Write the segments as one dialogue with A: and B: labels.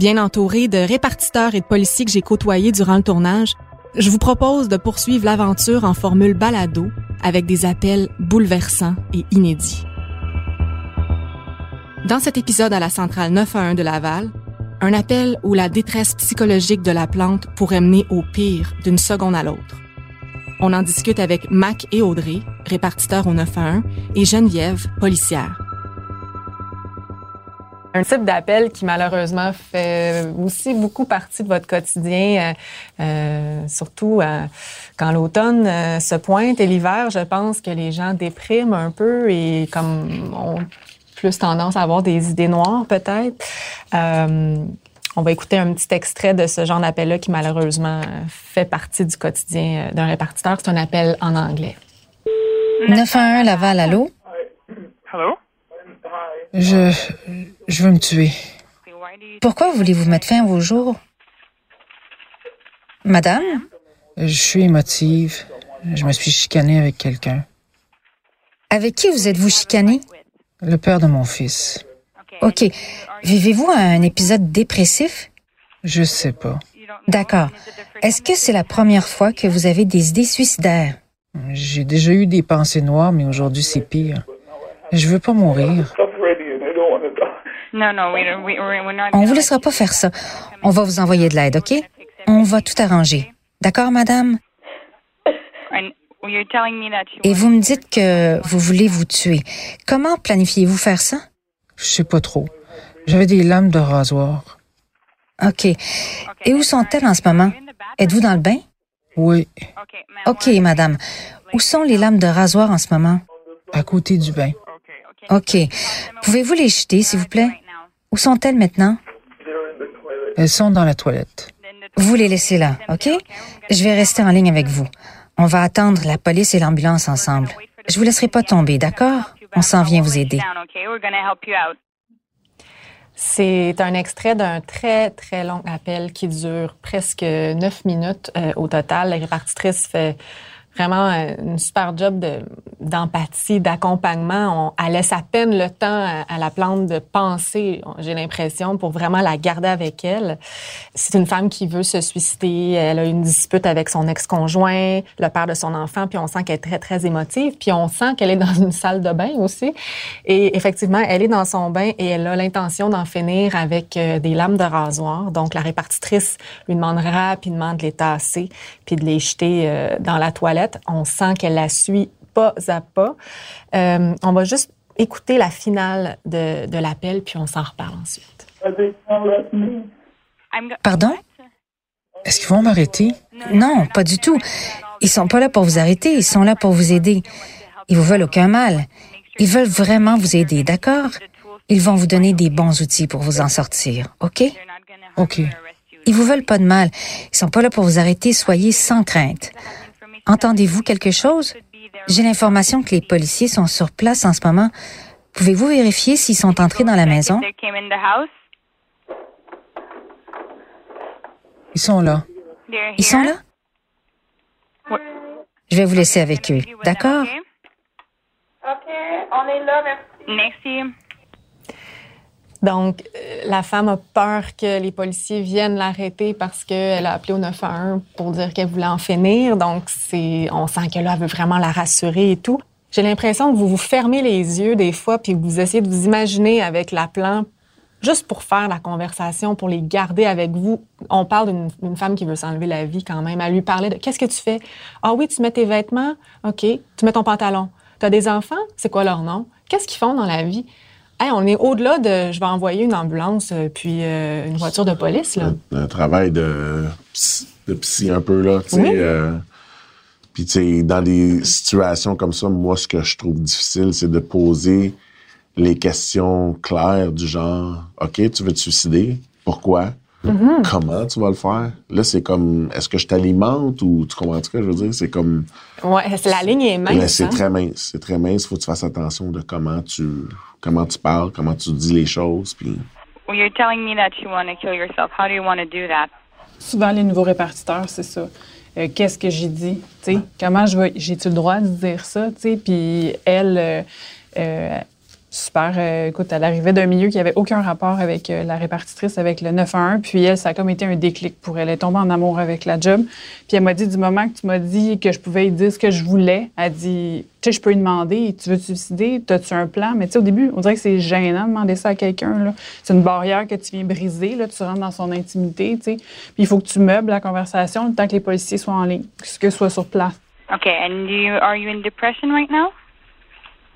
A: Bien entouré de répartiteurs et de policiers que j'ai côtoyés durant le tournage, je vous propose de poursuivre l'aventure en formule balado avec des appels bouleversants et inédits. Dans cet épisode à la centrale 911 de Laval, un appel où la détresse psychologique de la plante pourrait mener au pire d'une seconde à l'autre. On en discute avec Mac et Audrey, répartiteurs au 911, et Geneviève, policière. Un type d'appel qui malheureusement fait aussi beaucoup partie de votre quotidien, euh, euh surtout euh, quand l'automne euh, se pointe et l'hiver, je pense que les gens dépriment un peu et comme on plus tendance à avoir des idées noires, peut-être. Euh, on va écouter un petit extrait de ce genre d'appel-là qui, malheureusement, fait partie du quotidien d'un répartiteur. C'est un appel en anglais.
B: 911 Laval, allô?
C: Hello?
B: Je, je veux me tuer. Pourquoi voulez-vous mettre fin à vos jours? Madame?
D: Je suis émotive. Je me suis chicanée avec quelqu'un.
B: Avec qui vous êtes-vous chicané?
D: Le père de mon fils.
B: OK. Vivez-vous un épisode dépressif?
D: Je sais pas.
B: D'accord. Est-ce que c'est la première fois que vous avez des idées suicidaires?
D: J'ai déjà eu des pensées noires, mais aujourd'hui c'est pire. Je veux pas mourir.
B: On vous laissera pas faire ça. On va vous envoyer de l'aide, OK? On va tout arranger. D'accord, madame? Et vous me dites que vous voulez vous tuer. Comment planifiez-vous faire ça?
D: Je sais pas trop. J'avais des lames de rasoir.
B: OK. Et où sont-elles en ce moment? Êtes-vous dans le bain?
D: Oui.
B: OK, madame. Où sont les lames de rasoir en ce moment?
D: À côté du bain.
B: OK. Pouvez-vous les jeter, s'il vous plaît? Où sont-elles maintenant?
D: Elles sont dans la toilette.
B: Vous les laissez là, OK? Je vais rester en ligne avec vous. On va attendre la police et l'ambulance ensemble. Je vous laisserai pas tomber, d'accord? On s'en vient vous aider.
A: C'est un extrait d'un très, très long appel qui dure presque neuf minutes euh, au total. La répartitrice fait vraiment euh, une super job d'empathie, d'accompagnement. Elle laisse à peine le temps à, la plante de penser, j'ai l'impression, pour vraiment la garder avec elle. C'est une femme qui veut se suicider. Elle a une dispute avec son ex-conjoint, le père de son enfant, puis on sent qu'elle est très, très émotive. Puis on sent qu'elle est dans une salle de bain aussi. Et effectivement, elle est dans son bain et elle a l'intention d'en finir avec euh, des lames de rasoir. Donc, la répartitrice lui demande rapidement de les tasser puis de les jeter euh, dans la toilette on sent qu'elle la suit pas à pas. Euh, on va juste écouter la finale de, l'appel, puis on s'en reparle ensuite.
B: Pardon?
D: Est-ce qu'ils vont m'arrêter?
B: Non, pas du tout. Ils sont pas là pour vous arrêter, ils sont là pour vous aider. Ils vous veulent aucun mal. Ils veulent vraiment vous aider, d'accord? Ils vont vous donner des bons outils pour vous en sortir, OK?
D: OK.
B: Ils vous veulent pas de mal. Ils sont pas là pour vous arrêter, soyez sans crainte. Entendez-vous quelque chose? J'ai l'information que les policiers sont sur place en ce moment. Pouvez-vous vérifier s'ils sont entrés dans la maison?
D: Ils sont là.
B: Ils sont là? Je vais vous laisser avec eux. D'accord?
C: OK, on est là, merci.
A: Merci. Donc, euh, la femme a peur que les policiers viennent l'arrêter parce qu'elle a appelé au 911 pour dire qu'elle voulait en finir. Donc, c'est, on sent que là, elle veut vraiment la rassurer et tout. J'ai l'impression que vous vous fermez les yeux des fois puis vous essayez de vous imaginer avec la plante juste pour faire la conversation, pour les garder avec vous. On parle d'une femme qui veut s'enlever la vie quand même. À lui parler de qu'est-ce que tu fais? Ah oui, tu mets tes vêtements? OK. Tu mets ton pantalon. Tu as des enfants? C'est quoi leur nom? Qu'est-ce qu'ils font dans la vie? Hey, on est au-delà de je vais envoyer une ambulance euh, puis euh, une voiture de police. Là.
E: Un, travail de psy, de psy un peu, là. Sais, euh, puis, tu sais, dans des situations comme ça, moi, ce que je trouve difficile, c'est de poser les questions claires du genre OK, tu veux te suicider? Pourquoi? Mm-hmm. Comment tu vas le faire? Là, c'est comme est-ce que je t'alimente ou tu comprends ce que je veux dire? C'est comme.
A: Ouais, la ligne est mince.
E: C'est
A: hein?
E: très mince. C'est très mince. Il faut que tu fasses attention de comment tu comment tu parles, comment tu dis les choses. Puis...
C: Well, you're telling me that you want to kill yourself. How do you want to do that?
F: Souvent, les nouveaux répartiteurs, c'est ça. Euh, qu'est-ce que j'ai dit? sais, comment je vais. J'ai-tu le droit de dire ça? Puis elle. Euh, euh, super. Euh, écoute, elle arrivait d'un milieu qui avait aucun rapport avec euh, la répartitrice, avec le 911. Puis elle, ça a comme été un déclic pour elle. Elle est tombée en amour avec la job. Puis elle m'a dit, du moment que tu m'as dit que je pouvais dire ce que je voulais, elle dit, tu sais, je peux lui demander, tu veux te suicider? As-tu un plan? Mais tu sais, au début, on dirait que c'est gênant de demander ça à quelqu'un. C'est une barrière que tu viens briser. Là. Tu rentres dans son intimité, tu sais. Puis il faut que tu meubles la conversation le temps que les policiers soient en ligne, que soit sur place.
C: OK. And you, are you in depression right now?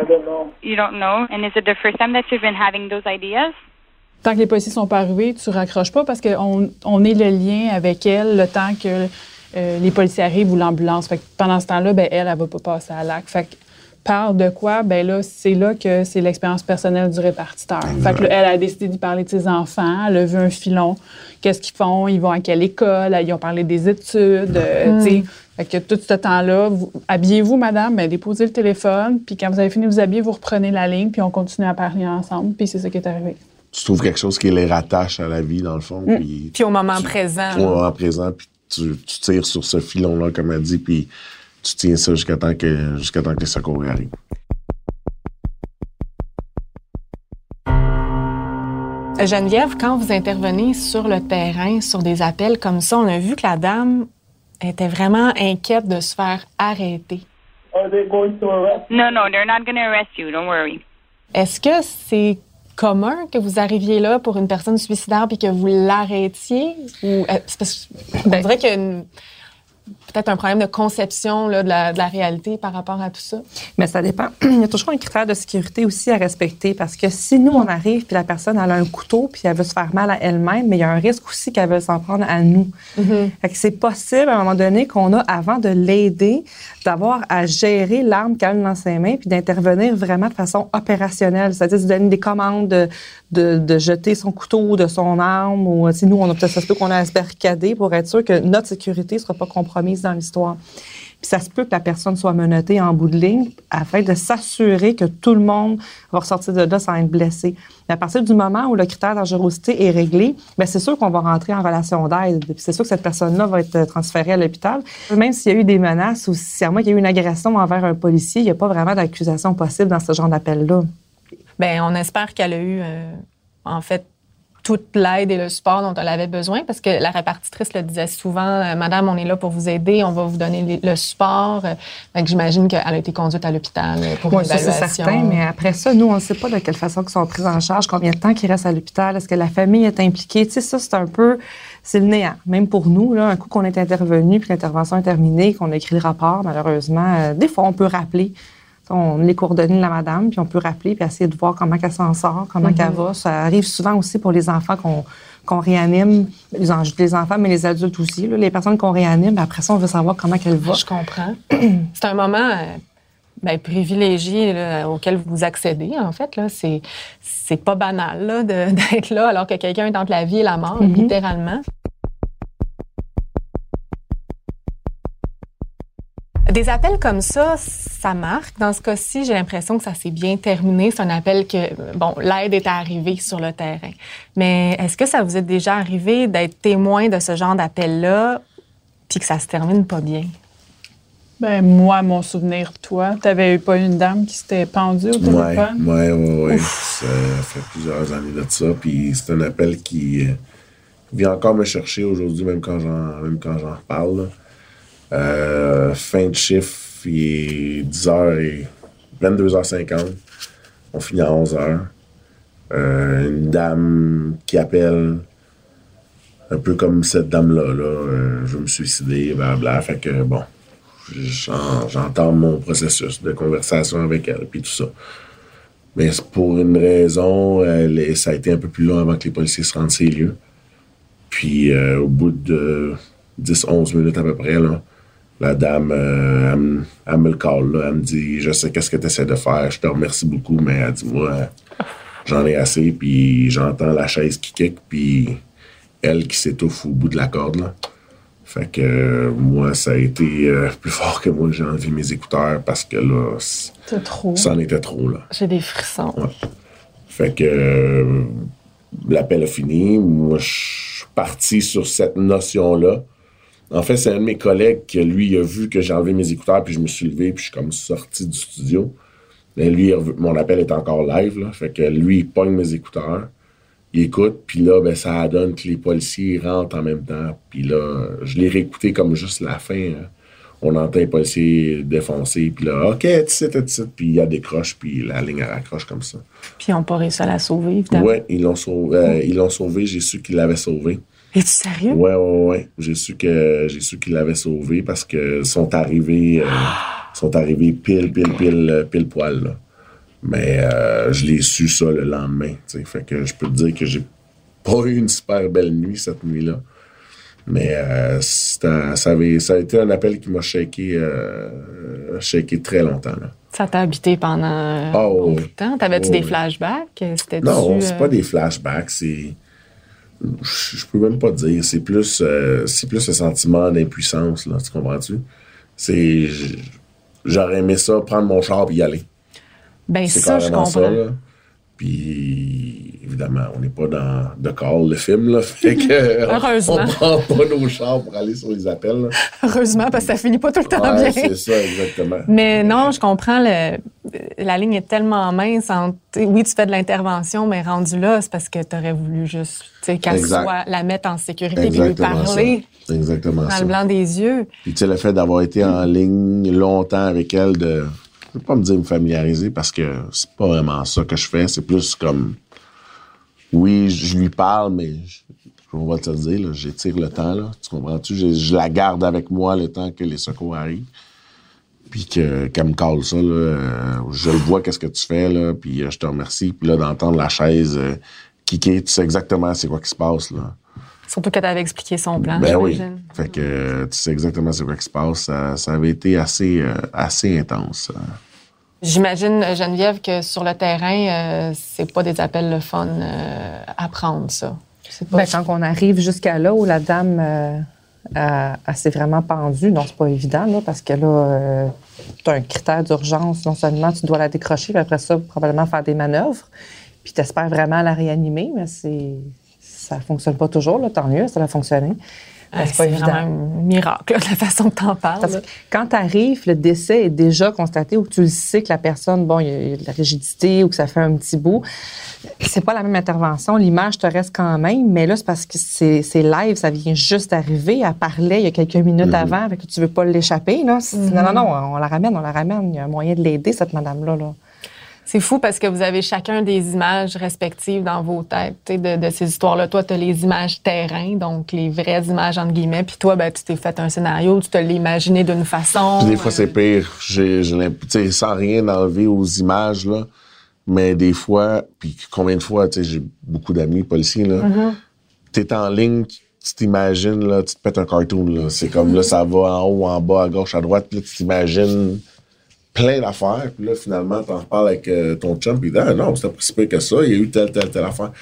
G: I don't know.
C: You don't know? And is it the first time that you've been having those ideas?
F: Tant que les policiers sont pas arrivés, tu raccroches pas parce qu'on on est le lien avec elle le temps que euh, les policiers arrivent ou l'ambulance. Fait que pendant ce temps-là, ben elle, elle va pas passer à l'acte. Fait que parle de quoi? Ben là, c'est là que c'est l'expérience personnelle du répartiteur. Fait que elle a décidé de parler de ses enfants. Elle a vu un filon. Qu'est-ce qu'ils font? Ils vont à quelle école? Ils ont parlé des études. Euh, mm. Fait que tout ce temps-là, habillez-vous, madame, mais déposez le téléphone, puis quand vous avez fini de vous habiller, vous reprenez la ligne, puis on continue à parler ensemble, puis c'est ça qui est arrivé.
E: Tu trouves quelque chose qui les rattache à la vie, dans le fond. Mm.
A: Puis, au moment présent.
E: Au moment présent, puis tu, tires sur ce filon-là, comme elle dit, puis tu tiens ça jusqu'à temps que, jusqu'à temps que les secours arrivent.
A: Geneviève, quand vous intervenez sur le terrain, sur des appels comme ça, on a vu que la dame était vraiment inquiète de se faire arrêter.
G: Are they going to arrest
C: No, no, they're not going to arrest you. Don't worry.
A: Est-ce que c'est commun que vous arriviez là pour une personne suicidaire puis que vous l'arrêtiez? Ou, euh, parce que, ben, dirait que peut-être un problème de conception là, de, la, de, la, réalité par rapport à tout ça?
H: Mais ça dépend. Il y a toujours un critère de sécurité aussi à respecter parce que si nous, on arrive puis la personne elle a un couteau puis elle veut se faire mal à elle-même, mais il y a un risque aussi qu'elle veut s'en prendre à nous. Mm-hmm. c'est possible à un moment donné qu'on a, avant de l'aider, d'avoir à gérer l'arme qu'elle a dans ses mains puis d'intervenir vraiment de façon opérationnelle, c'est-à-dire de donner des commandes de, de, de, jeter son couteau de son arme ou si nous, on a peut-être ça se peut qu'on a à pour être sûr que notre sécurité ne sera pas compromise dans l'histoire. Puis ça se peut que la personne soit menottée en bout de ligne afin de s'assurer que tout le monde va ressortir de là sans être blessé. Mais à partir du moment où le critère dangerosité est réglé, bien c'est sûr qu'on va rentrer en relation d'aide. Puis c'est sûr que cette personne-là va être transférée à l'hôpital. Même s'il y a eu des menaces ou si à moi qu'il y a eu une agression envers un policier, il n'y a pas vraiment d'accusation possible dans ce genre d'appel-là.
A: Bien, on espère qu'elle a eu, euh, en fait, toute l'aide et le support dont elle avait besoin parce que la répartitrice le disait souvent euh, Madame, on est là pour vous aider, on va vous donner le support. Euh, j'imagine qu'elle a été conduite à l'hôpital euh, pour une évaluation.
H: c'est certain, mais après ça, nous, on ne sait pas de quelle façon ils sont pris en charge, combien de temps qu'ils restent à l'hôpital, est-ce que la famille est impliquée? Tu sais, ça, c'est un peu, c'est le néant. Même pour nous, là, un coup qu'on est intervenu puis l'intervention est terminée, qu'on a écrit le rapport, malheureusement, des fois, on peut rappeler on les coordonnées de la madame, puis on peut rappeler, puis essayer de voir comment elle s'en sort, comment elle mhm. va. Ça arrive souvent aussi pour les enfants qu'on réanime, les, les, enfants, mais les adultes aussi. les personnes qu'on réanime, après ça, on veut savoir comment elle va.
A: Je comprends. C'est un moment euh, ben, privilégié auquel vous accédez, en fait. C'est, c'est pas banal d'être là alors que quelqu'un est entre la vie et la mort, mhm. littéralement. Des appels comme ça, ça marque. Dans ce cas-ci, j'ai l'impression que ça s'est bien terminé. C'est un appel que, bon, l'aide est arrivée sur le terrain. Mais est-ce que ça vous est déjà arrivé d'être témoin de ce genre d'appel-là, puis que ça se termine pas bien?
F: Ben moi, mon souvenir, toi, tu eu pas une dame qui s'était pendue au téléphone?
E: Oui, oui, oui. Ça fait plusieurs années de ça. Puis c'est un appel qui euh, vient encore me chercher aujourd'hui, même quand j'en, même quand j'en reparle. Euh, fin de chiffre, il est 10h et 22h50. On finit à 11h. Euh, une dame qui appelle, un peu comme cette dame-là, là, euh, je veux me suicider, blablabla. Fait que, bon, j'en- j'entends mon processus de conversation avec elle, puis tout ça. Mais pour une raison, ça a été un peu plus long avant que les policiers se rendent ces lieux. Puis euh, au bout de 10-11 minutes à peu près, là, la dame, euh, elle, me- elle me le call, là, elle me dit Je sais qu'est-ce que tu essaies de faire, je te remercie beaucoup, mais elle dit Moi, j'en ai assez, puis j'entends la chaise qui kick, puis elle qui s'étouffe au bout de la corde. Là. Fait que euh, moi, ça a été euh, plus fort que moi, j'ai enlevé mes écouteurs parce que là, c-
A: C'est trop.
E: ça en était trop. là.
A: J'ai des frissons.
E: Fait que euh, l'appel a fini. Moi, je suis parti sur cette notion-là. En fait, c'est un de mes collègues qui, lui, il a vu que j'ai enlevé mes écouteurs, puis je me suis levé, puis je suis comme sorti du studio. Mais lui, mon appel est encore live, là. Fait que lui, il pogne mes écouteurs, il écoute, puis là, ben, ça donne que les policiers rentrent en même temps. Puis là, je l'ai réécouté comme juste la fin. hein. On entend les policiers défoncer, puis là, OK, tu sais, tu sais, puis il y a des croches, puis la ligne elle raccroche comme ça.
A: Puis ils n'ont pas réussi à la sauver, évidemment.
E: Ouais, ils l'ont sauvé. euh, ils l'ont sauvé. J'ai su qu'ils l'avaient sauvé.
A: Es-tu sérieux?
E: Ouais, ouais, ouais. J'ai su que j'ai su qu'ils l'avaient sauvé parce que sont arrivés, euh, sont arrivés pile, pile, pile, euh, pile poil. Là. Mais euh, je l'ai su ça le lendemain. Fait que je peux te dire que j'ai pas eu une super belle nuit cette nuit-là. Mais euh, ça, avait, ça a été un appel qui m'a shaké, shaké très longtemps. Là.
A: Ça t'a habité pendant euh,
E: Ah,
A: beaucoup de temps. T'avais-tu des flashbacks?
E: Non, c'est pas des flashbacks, c'est. Je je peux même pas dire. C'est plus, euh, c'est plus le sentiment d'impuissance, là. Tu comprends-tu? C'est. J'aurais aimé ça, prendre mon char et y aller.
A: Ben
E: C'est
A: ça, je comprends.
E: ça, là. Puis, évidemment, on n'est pas dans The Call, le film, là. Fait que.
A: Heureusement.
E: On prend pas nos chars pour aller sur les appels, là.
A: Heureusement, parce que ça finit pas tout le temps
E: Ouais,
A: bien.
E: c'est ça, exactement.
A: Mais non, je comprends. Le, la ligne est tellement mince. entre- oui, tu fais de l'intervention, mais rendu là, c'est parce que tu aurais voulu juste qu'elle soit, la mettre en sécurité et lui parler
E: ça. Exactement
A: dans
E: ça.
A: le blanc des yeux.
E: Puis tu sais, le fait d'avoir été en ligne longtemps avec elle, de. Je veux pas me dire me familiariser parce que c'est pas vraiment ça que je fais. C'est plus comme. Oui, je lui parle, mais je- on va te le dire, j'étire le temps, là. Tu comprends-tu? Je, la garde avec moi le temps que les secours arrivent. Puis que, qu'elle me cale ça, là, euh, je le vois, qu'est-ce que tu fais, là, puis euh, je te remercie. Puis là, d'entendre la chaise euh, kicker, tu sais exactement c'est quoi qui se passe, là.
A: Surtout que tu avais expliqué son plan.
E: Ben oui.
A: j'imagine.
E: Fait que euh, tu sais exactement c'est quoi qui se passe. Ça, ça avait été assez, euh, assez intense. euh.
A: J'imagine, Geneviève, que sur le terrain, euh, c'est pas des appels le fun euh, à prendre, ça. Pas-
H: Ben, quand on arrive jusqu'à là où la dame euh, s'est vraiment pendue, non, c'est pas évident, là, parce que là, tu as un critère d'urgence. Non seulement tu dois la décrocher, puis après ça, probablement faire des manœuvres. Puis tu espères vraiment la réanimer, mais c'est ça fonctionne pas toujours. Là, tant mieux, ça a fonctionné. C'est pas évident.
A: vraiment un miracle, là, la façon que t'en parles.
H: Parce
A: là.
H: que quand tu arrives, le décès est déjà constaté ou que tu le sais que la personne, bon, il y a- il y a de la rigidité ou que ça fait un petit bout. C'est pas la même intervention. L'image te reste quand même, mais là, c'est parce que c'est live, ça vient juste d'arriver. Elle parlait il y a quelques minutes avant, fait que tu veux pas l'échapper. Non, non, non, on la ramène, on la ramène. Il y a un moyen de l'aider, cette madame-là. Là.
A: C'est fou parce que vous avez chacun des images respectives dans vos têtes de, de ces histoires-là. Toi, tu as les images terrain, donc les vraies images, entre guillemets. Puis toi, ben, tu t'es fait un scénario, tu te l'as imaginé d'une façon.
E: Puis des fois,
A: euh,
E: c'est pire. J'ai, j'ai sans rien enlever aux images, là. Mais des fois, puis combien de fois, tu sais, j'ai beaucoup d'amis policiers, là. T'es en ligne, tu t'imagines, là, tu te pètes un cartoon, là. C'est comme, là, ça va en haut, en bas, à gauche, à droite, là, tu t'imagines plein d'affaires, puis là, finalement, t'en reparles avec euh, ton chum, puis ah non, c'était pas si que ça, il y a eu telle, telle, telle affaire.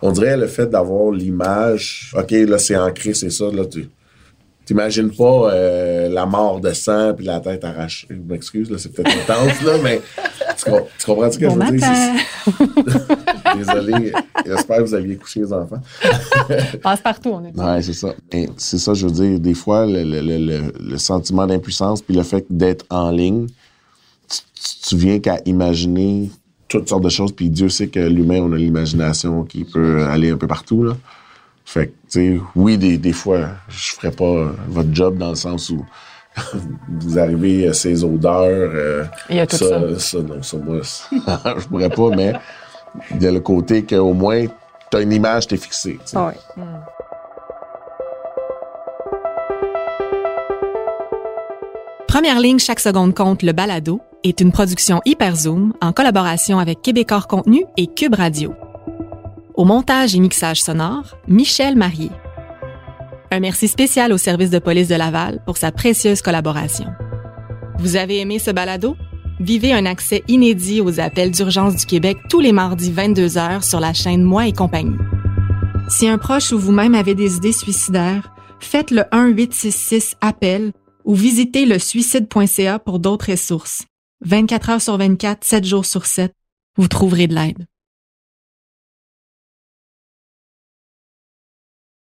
E: On dirait le fait d'avoir l'image, OK, là, c'est ancré, c'est ça, là, tu t'imagines pas euh, la mort de sang puis la tête arrachée. Je m'excuse, là, c'est peut-être intense, là, mais tu, com- tu comprends ce que
A: Bon
E: je veux dire?
A: matin.
E: Désolé, j'espère que vous aviez couché les enfants.
A: Passe partout, on est
E: Ouais, c'est ça. C'est ça, je veux dire, des fois, le, le- le- le- le sentiment d'impuissance puis le fait d'être en ligne, tu, tu- tu viens qu'à imaginer toutes sortes de choses, puis Dieu sait que l'humain, on a l'imagination qui peut aller un peu partout, là. Fait que, tu sais, oui, des, des fois, je ferais pas votre job dans le sens où vous arrivez à ces odeurs. euh,
A: Il y a tout ça.
E: ça. non, ça, moi, ça, je pourrais pas, mais il y a le côté qu'au moins, tu as une image, tu es fixé. tu sais.
H: Ah ouais.
A: Première ligne chaque seconde compte le balado est une production Hyperzoom en collaboration avec Québecor Contenu et Cube Radio. Au montage et mixage sonore, Michel Marié. Un merci spécial au service de police de Laval pour sa précieuse collaboration. Vous avez aimé ce balado? Vivez un accès inédit aux appels d'urgence du Québec tous les mardis 22h sur la chaîne Moi et compagnie. Si un proche ou vous-même avez des idées suicidaires, faites le 1-866-APPEL ou visitez le suicide.ca pour d'autres ressources. 24 heures sur 24, 7 jours sur 7, vous trouverez de l'aide.